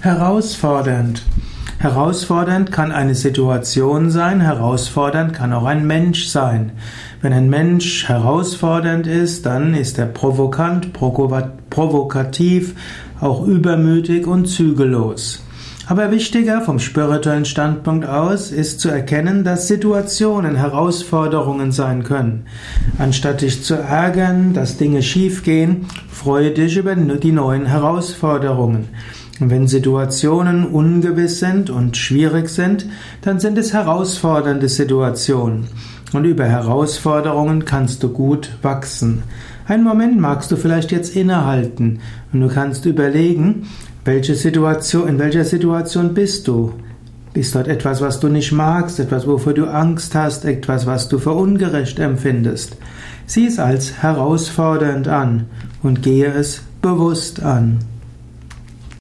Herausfordernd. Herausfordernd kann eine Situation sein, herausfordernd kann auch ein Mensch sein. Wenn ein Mensch herausfordernd ist, dann ist er provokant, provokativ, auch übermütig und zügellos. Aber wichtiger vom spirituellen Standpunkt aus ist zu erkennen, dass Situationen Herausforderungen sein können. Anstatt dich zu ärgern, dass Dinge schiefgehen, freue dich über die neuen Herausforderungen. Wenn Situationen ungewiss sind und schwierig sind, dann sind es herausfordernde Situationen. Und über Herausforderungen kannst du gut wachsen. Einen Moment magst du vielleicht jetzt innehalten und du kannst überlegen, welche Situation, in welcher Situation bist du? Ist dort etwas, was du nicht magst, etwas, wofür du Angst hast, etwas, was du für ungerecht empfindest? Sieh es als herausfordernd an und gehe es bewusst an.